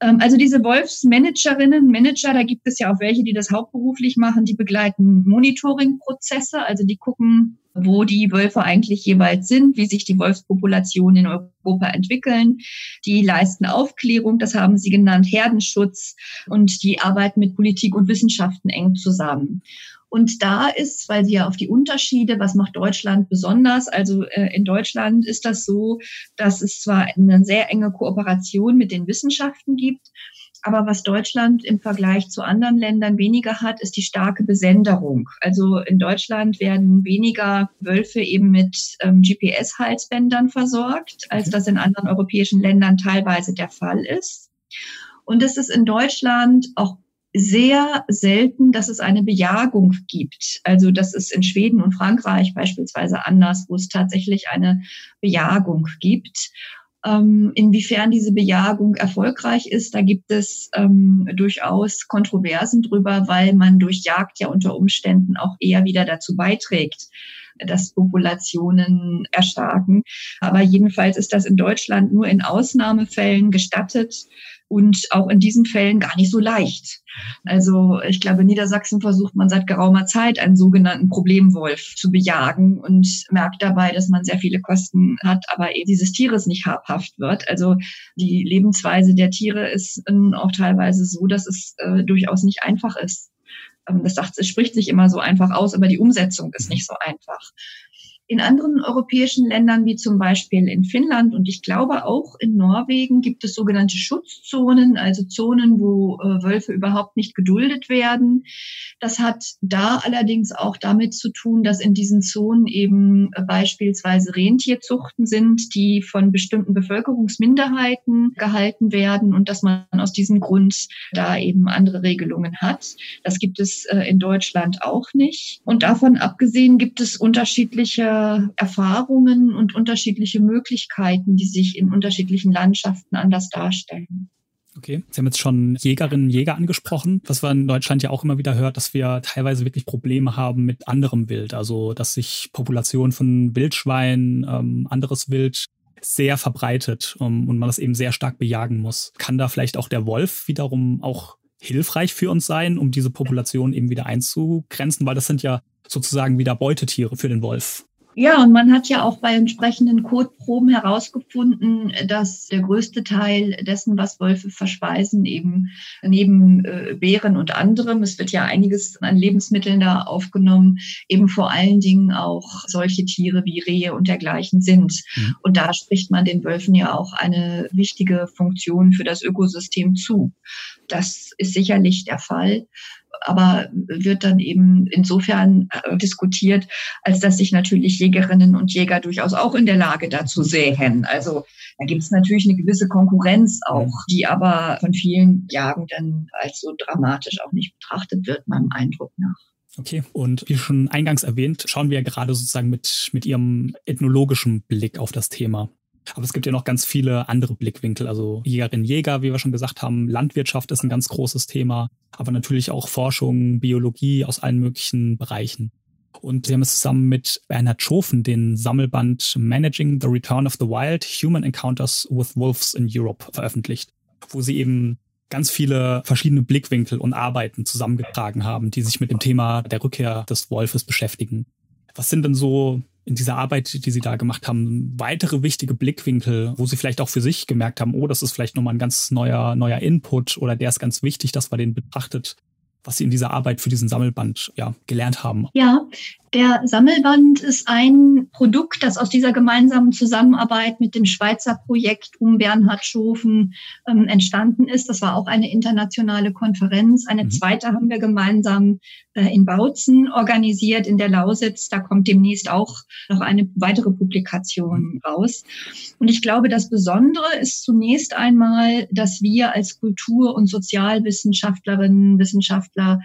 Ähm, also diese Wolfsmanagerinnen, Manager, da gibt es ja auch welche, die das hauptberuflich machen, die begleiten Monitoring-Prozesse, also die gucken, wo die Wölfe eigentlich jeweils sind, wie sich die Wolfspopulationen in Europa entwickeln. Die leisten Aufklärung, das haben Sie genannt, Herdenschutz und die arbeiten mit Politik und Wissenschaften eng zusammen. Und da ist, weil Sie ja auf die Unterschiede, was macht Deutschland besonders? Also äh, in Deutschland ist das so, dass es zwar eine sehr enge Kooperation mit den Wissenschaften gibt, aber was Deutschland im Vergleich zu anderen Ländern weniger hat, ist die starke Besenderung. Also in Deutschland werden weniger Wölfe eben mit ähm, GPS-Halsbändern versorgt, als das in anderen europäischen Ländern teilweise der Fall ist. Und es ist in Deutschland auch sehr selten, dass es eine Bejagung gibt. Also das ist in Schweden und Frankreich beispielsweise anders, wo es tatsächlich eine Bejagung gibt. Ähm, inwiefern diese Bejagung erfolgreich ist, da gibt es ähm, durchaus Kontroversen drüber, weil man durch Jagd ja unter Umständen auch eher wieder dazu beiträgt, dass Populationen erstarken. Aber jedenfalls ist das in Deutschland nur in Ausnahmefällen gestattet und auch in diesen Fällen gar nicht so leicht. Also ich glaube, in Niedersachsen versucht man seit geraumer Zeit einen sogenannten Problemwolf zu bejagen und merkt dabei, dass man sehr viele Kosten hat, aber eben dieses Tieres nicht habhaft wird. Also die Lebensweise der Tiere ist auch teilweise so, dass es äh, durchaus nicht einfach ist. Ähm, das sagt, es spricht sich immer so einfach aus, aber die Umsetzung ist nicht so einfach. In anderen europäischen Ländern, wie zum Beispiel in Finnland und ich glaube auch in Norwegen, gibt es sogenannte Schutzzonen, also Zonen, wo äh, Wölfe überhaupt nicht geduldet werden. Das hat da allerdings auch damit zu tun, dass in diesen Zonen eben äh, beispielsweise Rentierzuchten sind, die von bestimmten Bevölkerungsminderheiten gehalten werden und dass man aus diesem Grund da eben andere Regelungen hat. Das gibt es äh, in Deutschland auch nicht. Und davon abgesehen gibt es unterschiedliche Erfahrungen und unterschiedliche Möglichkeiten, die sich in unterschiedlichen Landschaften anders darstellen. Okay, Sie haben jetzt schon Jägerinnen und Jäger angesprochen, was man in Deutschland ja auch immer wieder hört, dass wir teilweise wirklich Probleme haben mit anderem Wild. Also, dass sich Populationen von Wildschweinen, ähm, anderes Wild sehr verbreitet um, ähm, und man das eben sehr stark bejagen muss. Kann da vielleicht auch der Wolf wiederum auch hilfreich für uns sein, um diese Population eben wieder einzugrenzen? Weil das sind ja sozusagen wieder Beutetiere für den Wolf. Ja, und man hat ja auch bei entsprechenden Kotproben herausgefunden, dass der größte Teil dessen, was Wölfe verspeisen, eben neben äh, Beeren und anderem, es wird ja einiges an Lebensmitteln da aufgenommen, eben vor allen Dingen auch solche Tiere wie Rehe und dergleichen sind. Mhm. Und da spricht man den Wölfen ja auch eine wichtige Funktion für das Ökosystem zu. Das ist sicherlich der Fall aber wird dann eben insofern äh, diskutiert, als dass sich natürlich Jägerinnen und Jäger durchaus auch in der Lage dazu sehen. Also da gibt es natürlich eine gewisse Konkurrenz auch, die aber von vielen Jagenden als so dramatisch auch nicht betrachtet wird, meinem Eindruck nach. Okay, und wie schon eingangs erwähnt, schauen wir ja gerade sozusagen mit, mit Ihrem ethnologischen Blick auf das Thema. Aber es gibt ja noch ganz viele andere Blickwinkel. Also Jägerinnen, Jäger, wie wir schon gesagt haben, Landwirtschaft ist ein ganz großes Thema, aber natürlich auch Forschung, Biologie aus allen möglichen Bereichen. Und sie haben es zusammen mit Bernhard Schofen den Sammelband Managing the Return of the Wild, Human Encounters with Wolves in Europe veröffentlicht, wo sie eben ganz viele verschiedene Blickwinkel und Arbeiten zusammengetragen haben, die sich mit dem Thema der Rückkehr des Wolfes beschäftigen. Was sind denn so in dieser Arbeit, die Sie da gemacht haben, weitere wichtige Blickwinkel, wo Sie vielleicht auch für sich gemerkt haben, oh, das ist vielleicht nochmal ein ganz neuer, neuer Input oder der ist ganz wichtig, dass man den betrachtet, was Sie in dieser Arbeit für diesen Sammelband ja, gelernt haben? Ja, der Sammelband ist ein Produkt, das aus dieser gemeinsamen Zusammenarbeit mit dem Schweizer Projekt um Bernhard Schofen ähm, entstanden ist. Das war auch eine internationale Konferenz. Eine mhm. zweite haben wir gemeinsam äh, in Bautzen organisiert, in der Lausitz. Da kommt demnächst auch noch eine weitere Publikation mhm. raus. Und ich glaube, das Besondere ist zunächst einmal, dass wir als Kultur- und Sozialwissenschaftlerinnen, Wissenschaftler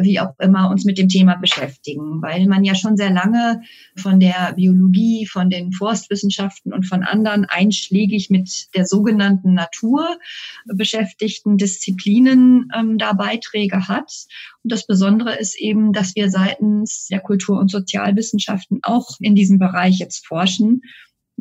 wie auch immer, uns mit dem Thema beschäftigen, weil man ja schon sehr lange von der Biologie, von den Forstwissenschaften und von anderen einschlägig mit der sogenannten Natur beschäftigten Disziplinen ähm, da Beiträge hat. Und das Besondere ist eben, dass wir seitens der Kultur- und Sozialwissenschaften auch in diesem Bereich jetzt forschen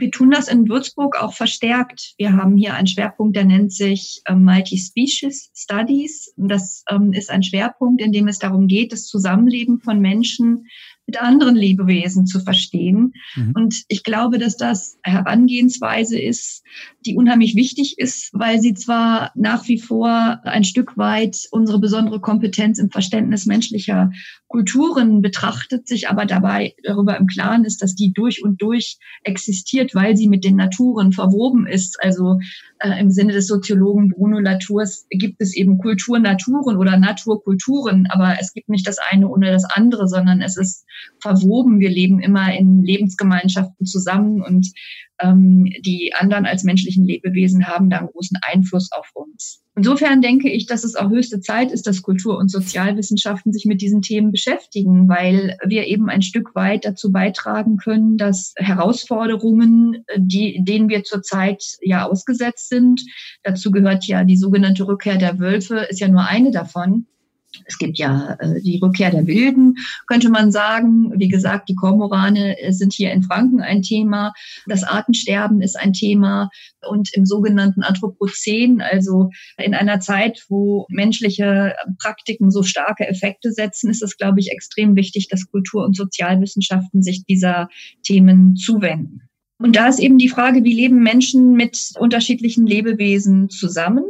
wir tun das in Würzburg auch verstärkt. Wir haben hier einen Schwerpunkt, der nennt sich ähm, Multi-Species Studies. Das ähm, ist ein Schwerpunkt, in dem es darum geht, das Zusammenleben von Menschen mit anderen Lebewesen zu verstehen. Mhm. Und ich glaube, dass das Herangehensweise ist, die unheimlich wichtig ist, weil sie zwar nach wie vor ein Stück weit unsere besondere Kompetenz im Verständnis menschlicher Kulturen betrachtet, sich aber dabei darüber im Klaren ist, dass die durch und durch existiert, weil sie mit den Naturen verwoben ist. Also äh, im Sinne des Soziologen Bruno Latours gibt es eben Kulturnaturen oder Naturkulturen, aber es gibt nicht das eine ohne das andere, sondern es ist verwoben. Wir leben immer in Lebensgemeinschaften zusammen und ähm, die anderen als menschlichen Lebewesen haben da einen großen Einfluss auf uns. Insofern denke ich, dass es auch höchste Zeit ist, dass Kultur- und Sozialwissenschaften sich mit diesen Themen beschäftigen, weil wir eben ein Stück weit dazu beitragen können, dass Herausforderungen, die, denen wir zurzeit ja ausgesetzt sind, dazu gehört ja die sogenannte Rückkehr der Wölfe, ist ja nur eine davon, es gibt ja äh, die Rückkehr der Wilden, könnte man sagen. Wie gesagt, die Kormorane äh, sind hier in Franken ein Thema. Das Artensterben ist ein Thema. Und im sogenannten Anthropozän, also in einer Zeit, wo menschliche Praktiken so starke Effekte setzen, ist es, glaube ich, extrem wichtig, dass Kultur- und Sozialwissenschaften sich dieser Themen zuwenden. Und da ist eben die Frage, wie leben Menschen mit unterschiedlichen Lebewesen zusammen?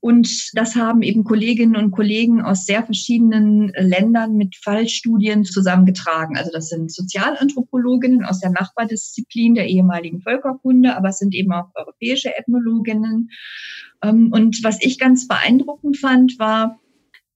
Und das haben eben Kolleginnen und Kollegen aus sehr verschiedenen Ländern mit Fallstudien zusammengetragen. Also das sind Sozialanthropologinnen aus der Nachbardisziplin der ehemaligen Völkerkunde, aber es sind eben auch europäische Ethnologinnen. Ähm, und was ich ganz beeindruckend fand, war,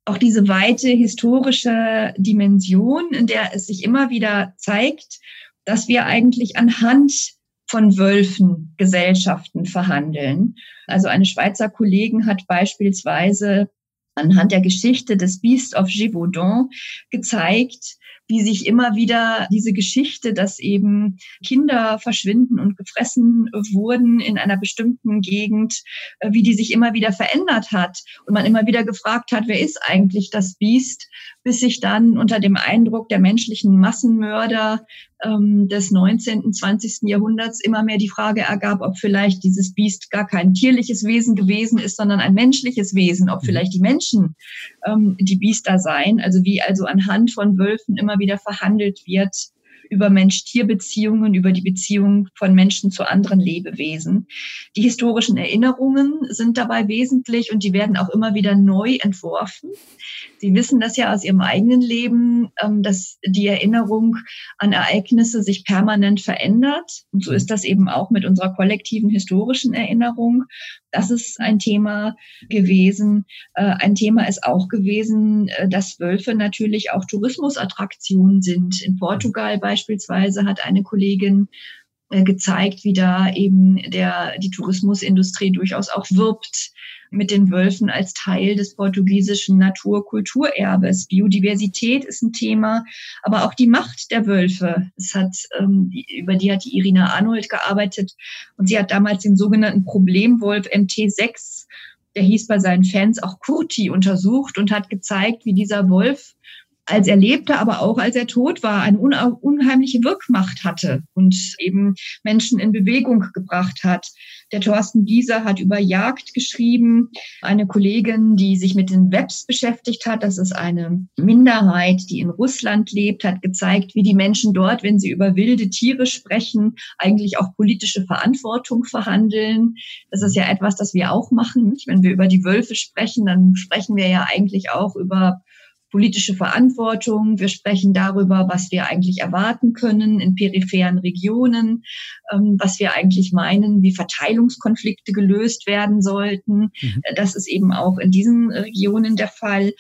auch diese weite historische Dimension, in der es sich immer wieder zeigt, dass wir eigentlich anhand von Wölfen Gesellschaften verhandeln. Also eine Schweizer Kollegin hat beispielsweise anhand der Geschichte des Beast of Gévaudan gezeigt, wie sich immer wieder diese Geschichte, dass eben Kinder verschwinden und gefressen wurden in einer bestimmten Gegend, äh, wie die sich immer wieder verändert hat und man immer wieder gefragt hat, wer ist eigentlich das Biest, bis sich dann unter dem Eindruck der menschlichen Massenmörder ähm, des 19., 20. Jahrhunderts immer mehr die Frage ergab, ob vielleicht dieses Biest gar kein tierliches Wesen gewesen ist, sondern ein menschliches Wesen, ob mhm. vielleicht die Menschen ähm, die Biester seien, also wie also anhand von Wölfen immer wieder verhandelt wird über Mensch-Tier-Beziehungen, über die Beziehung von Menschen zu anderen Lebewesen. Die historischen Erinnerungen sind dabei wesentlich und die werden auch immer wieder neu entworfen. Sie wissen das ja aus Ihrem eigenen Leben, ähm, dass die Erinnerung an Ereignisse sich permanent verändert. Und so ist das eben auch mit unserer kollektiven historischen Erinnerung. Das ist ein Thema gewesen. Äh, ein Thema ist auch gewesen, äh, dass Wölfe natürlich auch Tourismusattraktionen sind. In Portugal beispielsweise hat eine Kollegin äh, gezeigt, wie da eben der, die Tourismusindustrie durchaus auch wirbt mit den Wölfen als Teil des portugiesischen Naturkulturerbes. Biodiversität ist ein Thema, aber auch die Macht der Wölfe. Es hat, ähm, über die hat die Irina Arnold gearbeitet und sie hat damals den sogenannten Problemwolf MT6, der hieß bei seinen Fans auch Kurti, untersucht und hat gezeigt, wie dieser Wolf als er lebte, aber auch als er tot war, eine unheimliche Wirkmacht hatte und eben Menschen in Bewegung gebracht hat. Der Thorsten Gieser hat über Jagd geschrieben. Eine Kollegin, die sich mit den Webs beschäftigt hat, das ist eine Minderheit, die in Russland lebt, hat gezeigt, wie die Menschen dort, wenn sie über wilde Tiere sprechen, eigentlich auch politische Verantwortung verhandeln. Das ist ja etwas, das wir auch machen. Wenn wir über die Wölfe sprechen, dann sprechen wir ja eigentlich auch über politische Verantwortung. Wir sprechen darüber, was wir eigentlich erwarten können in peripheren Regionen, ähm, was wir eigentlich meinen, wie Verteilungskonflikte gelöst werden sollten. Mhm. Das ist eben auch in diesen Regionen der Fall.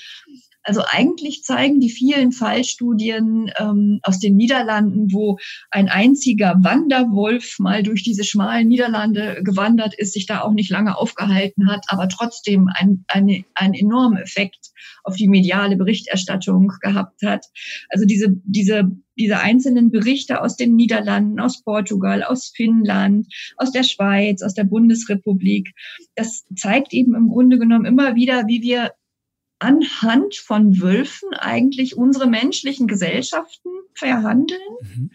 Also eigentlich zeigen die vielen Fallstudien ähm, aus den Niederlanden, wo ein einziger Wanderwolf mal durch diese schmalen Niederlande gewandert ist, sich da auch nicht lange aufgehalten hat, aber trotzdem ein, eine, einen enormen Effekt auf die mediale Berichterstattung gehabt hat. Also diese, diese, diese einzelnen Berichte aus den Niederlanden, aus Portugal, aus Finnland, aus der Schweiz, aus der Bundesrepublik, das zeigt eben im Grunde genommen immer wieder, wie wir anhand von Wölfen eigentlich unsere menschlichen Gesellschaften verhandeln mhm.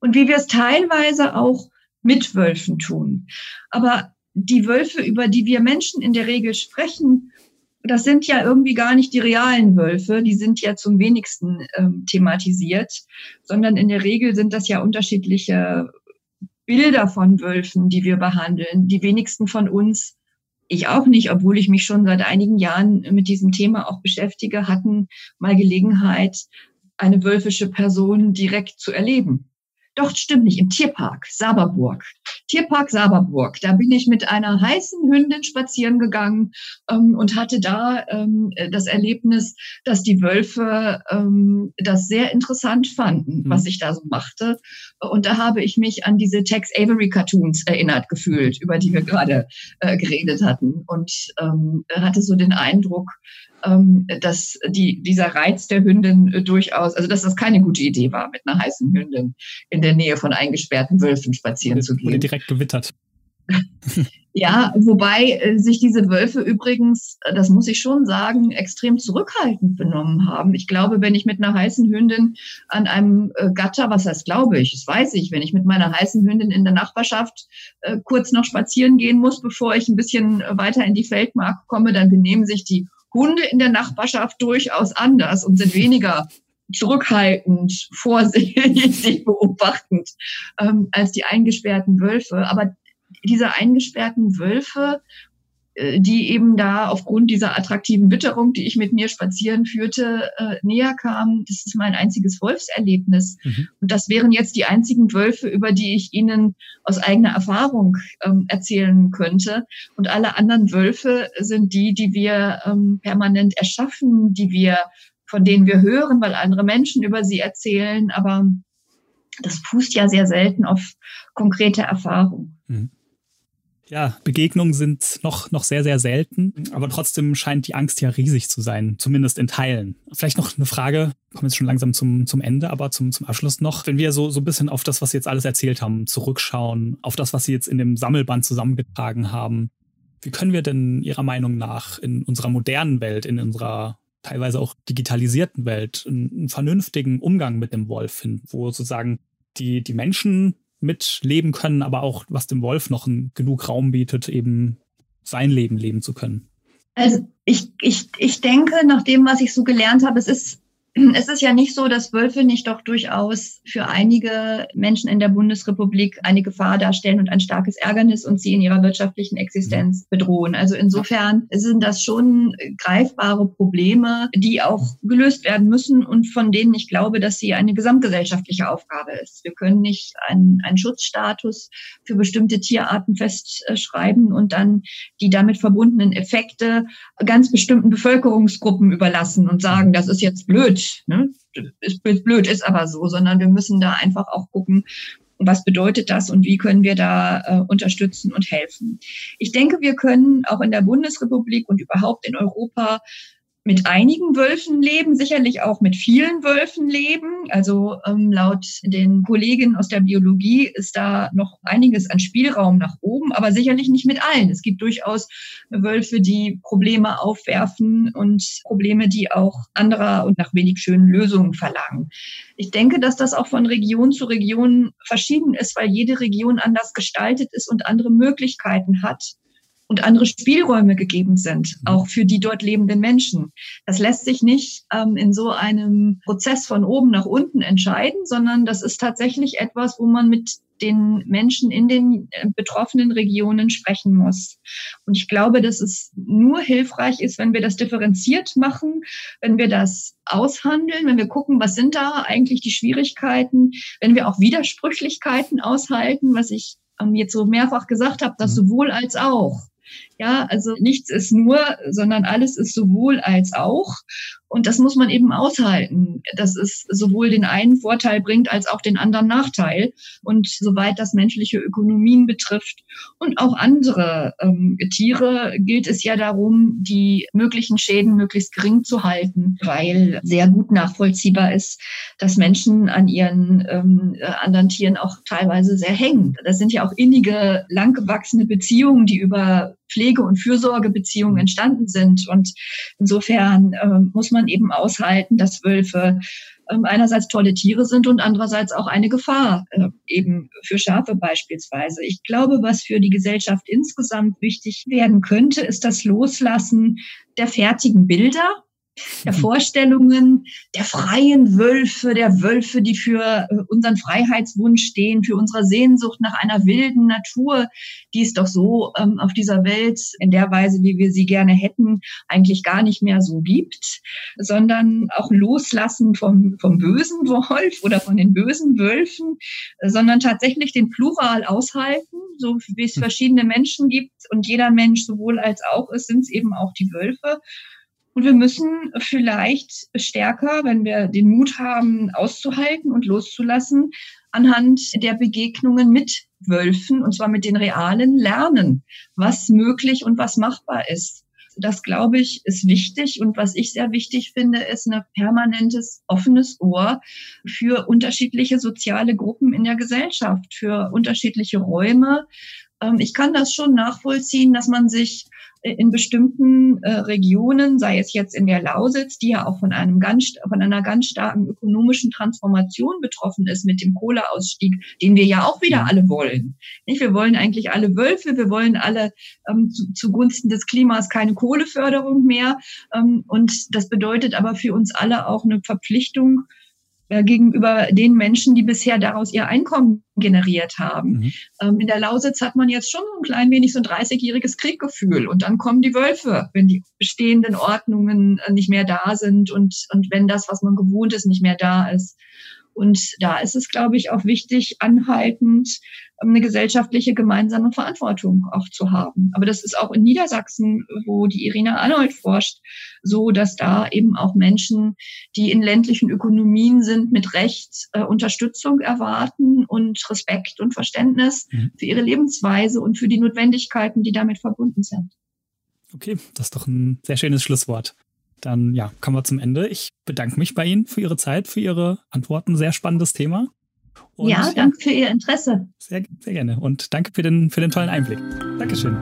und wie wir es teilweise auch mit Wölfen tun. Aber die Wölfe, über die wir Menschen in der Regel sprechen, das sind ja irgendwie gar nicht die realen Wölfe, die sind ja zum wenigsten ähm, thematisiert, sondern in der Regel sind das ja unterschiedliche Bilder von Wölfen, die wir behandeln. Die wenigsten von uns ich auch nicht, obwohl ich mich schon seit einigen Jahren mit diesem Thema auch beschäftige, hatten mal Gelegenheit, eine wölfische Person direkt zu erleben. Doch, stimmt nicht, im Tierpark Saberburg. Tierpark Saberburg. Da bin ich mit einer heißen Hündin spazieren gegangen ähm, und hatte da ähm, das Erlebnis, dass die Wölfe ähm, das sehr interessant fanden, mhm. was ich da so machte. Und da habe ich mich an diese Tex Avery Cartoons erinnert gefühlt, über die wir gerade äh, geredet hatten. Und ähm, hatte so den Eindruck, dass die, dieser Reiz der Hündin äh, durchaus, also dass das keine gute Idee war, mit einer heißen Hündin in der Nähe von eingesperrten Wölfen spazieren zu gehen. Wurde direkt gewittert. ja, wobei äh, sich diese Wölfe übrigens, äh, das muss ich schon sagen, extrem zurückhaltend benommen haben. Ich glaube, wenn ich mit einer heißen Hündin an einem Gatter, was heißt glaube ich, das weiß ich, wenn ich mit meiner heißen Hündin in der Nachbarschaft äh, kurz noch spazieren gehen muss, bevor ich ein bisschen weiter in die Feldmark komme, dann benehmen sich die Hunde in der Nachbarschaft durchaus anders und sind weniger zurückhaltend, vorsichtig, beobachtend ähm, als die eingesperrten Wölfe. Aber diese eingesperrten Wölfe die eben da aufgrund dieser attraktiven Witterung, die ich mit mir spazieren führte, äh, näher kamen. Das ist mein einziges Wolfserlebnis. Mhm. Und das wären jetzt die einzigen Wölfe, über die ich Ihnen aus eigener Erfahrung ähm, erzählen könnte. Und alle anderen Wölfe sind die, die wir ähm, permanent erschaffen, die wir, von denen wir hören, weil andere Menschen über sie erzählen. Aber das fußt ja sehr selten auf konkrete Erfahrung. Mhm. Ja, Begegnungen sind noch, noch sehr, sehr selten, aber trotzdem scheint die Angst ja riesig zu sein, zumindest in Teilen. Vielleicht noch eine Frage, kommen jetzt schon langsam zum, zum Ende, aber zum, zum Abschluss noch. Wenn wir so, so ein bisschen auf das, was Sie jetzt alles erzählt haben, zurückschauen, auf das, was Sie jetzt in dem Sammelband zusammengetragen haben, wie können wir denn Ihrer Meinung nach in unserer modernen Welt, in unserer teilweise auch digitalisierten Welt einen, einen vernünftigen Umgang mit dem Wolf finden, wo sozusagen die, die Menschen mitleben können, aber auch was dem Wolf noch genug Raum bietet, eben sein Leben leben zu können. Also ich, ich, ich denke, nach dem, was ich so gelernt habe, es ist es ist ja nicht so, dass Wölfe nicht doch durchaus für einige Menschen in der Bundesrepublik eine Gefahr darstellen und ein starkes Ärgernis und sie in ihrer wirtschaftlichen Existenz mhm. bedrohen. Also insofern sind das schon greifbare Probleme, die auch gelöst werden müssen und von denen ich glaube, dass sie eine gesamtgesellschaftliche Aufgabe ist. Wir können nicht einen, einen Schutzstatus für bestimmte Tierarten festschreiben und dann die damit verbundenen Effekte ganz bestimmten Bevölkerungsgruppen überlassen und sagen, das ist jetzt blöd Ne? Ist blöd, ist aber so, sondern wir müssen da einfach auch gucken, was bedeutet das und wie können wir da äh, unterstützen und helfen. Ich denke, wir können auch in der Bundesrepublik und überhaupt in Europa mit einigen Wölfen leben, sicherlich auch mit vielen Wölfen leben. Also ähm, laut den Kolleginnen aus der Biologie ist da noch einiges an Spielraum nach oben, aber sicherlich nicht mit allen. Es gibt durchaus Wölfe, die Probleme aufwerfen und Probleme, die auch anderer und nach wenig schönen Lösungen verlangen. Ich denke, dass das auch von Region zu Region verschieden ist, weil jede Region anders gestaltet ist und andere Möglichkeiten hat und andere Spielräume gegeben sind, mhm. auch für die dort lebenden Menschen. Das lässt sich nicht ähm, in so einem Prozess von oben nach unten entscheiden, sondern das ist tatsächlich etwas, wo man mit den Menschen in den äh, betroffenen Regionen sprechen muss. Und ich glaube, dass es nur hilfreich ist, wenn wir das differenziert machen, wenn wir das aushandeln, wenn wir gucken, was sind da eigentlich die Schwierigkeiten, wenn wir auch Widersprüchlichkeiten aushalten, was ich ähm, jetzt so mehrfach gesagt habe, dass mhm. sowohl als auch. Ja, also nichts ist nur, sondern alles ist sowohl als auch. Und das muss man eben aushalten, dass es sowohl den einen Vorteil bringt als auch den anderen Nachteil. Und soweit das menschliche Ökonomien betrifft und auch andere ähm, Tiere, gilt es ja darum, die möglichen Schäden möglichst gering zu halten, weil sehr gut nachvollziehbar ist, dass Menschen an ihren ähm, äh, anderen Tieren auch teilweise sehr hängen. Das sind ja auch innige, langgewachsene Beziehungen, die über Pflege- und Fürsorgebeziehungen entstanden sind. Und insofern äh, muss man eben aushalten, dass Wölfe äh, einerseits tolle Tiere sind und andererseits auch eine Gefahr, äh, eben für Schafe beispielsweise. Ich glaube, was für die Gesellschaft insgesamt wichtig werden könnte, ist das Loslassen der fertigen Bilder der mhm. Vorstellungen der freien Wölfe, der Wölfe, die für äh, unseren Freiheitswunsch stehen, für unsere Sehnsucht nach einer wilden Natur, die es doch so ähm, auf dieser Welt in der Weise, wie wir sie gerne hätten, eigentlich gar nicht mehr so gibt, sondern auch loslassen vom, vom bösen Wolf oder von den bösen Wölfen, sondern tatsächlich den Plural aushalten, so wie es mhm. verschiedene Menschen gibt und jeder Mensch sowohl als auch ist, sind es eben auch die Wölfe. Und wir müssen vielleicht stärker, wenn wir den Mut haben, auszuhalten und loszulassen, anhand der Begegnungen mit Wölfen, und zwar mit den realen, lernen, was möglich und was machbar ist. Das, glaube ich, ist wichtig. Und was ich sehr wichtig finde, ist ein permanentes offenes Ohr für unterschiedliche soziale Gruppen in der Gesellschaft, für unterschiedliche Räume. Ähm, ich kann das schon nachvollziehen, dass man sich in bestimmten äh, Regionen, sei es jetzt in der Lausitz, die ja auch von einem ganz, von einer ganz starken ökonomischen Transformation betroffen ist mit dem Kohleausstieg, den wir ja auch wieder alle wollen. Nicht? Wir wollen eigentlich alle Wölfe, wir wollen alle ähm, zu, zugunsten des Klimas keine Kohleförderung mehr. Ähm, und das bedeutet aber für uns alle auch eine Verpflichtung, äh, gegenüber den Menschen, die bisher daraus ihr Einkommen generiert haben. Mhm. Ähm, in der Lausitz hat man jetzt schon ein klein wenig so ein 30-jähriges Krieggefühl und dann kommen die Wölfe, wenn die bestehenden Ordnungen äh, nicht mehr da sind und, und wenn das, was man gewohnt ist, nicht mehr da ist. Und da ist es, glaube ich, auch wichtig, anhaltend eine gesellschaftliche gemeinsame Verantwortung auch zu haben. Aber das ist auch in Niedersachsen, wo die Irina Arnold forscht, so, dass da eben auch Menschen, die in ländlichen Ökonomien sind, mit Recht äh, Unterstützung erwarten und Respekt und Verständnis mhm. für ihre Lebensweise und für die Notwendigkeiten, die damit verbunden sind. Okay, das ist doch ein sehr schönes Schlusswort. Dann ja, kommen wir zum Ende. Ich bedanke mich bei Ihnen für Ihre Zeit, für Ihre Antworten. Sehr spannendes Thema. Und ja, danke für Ihr Interesse. Sehr, sehr gerne und danke für den, für den tollen Einblick. Dankeschön.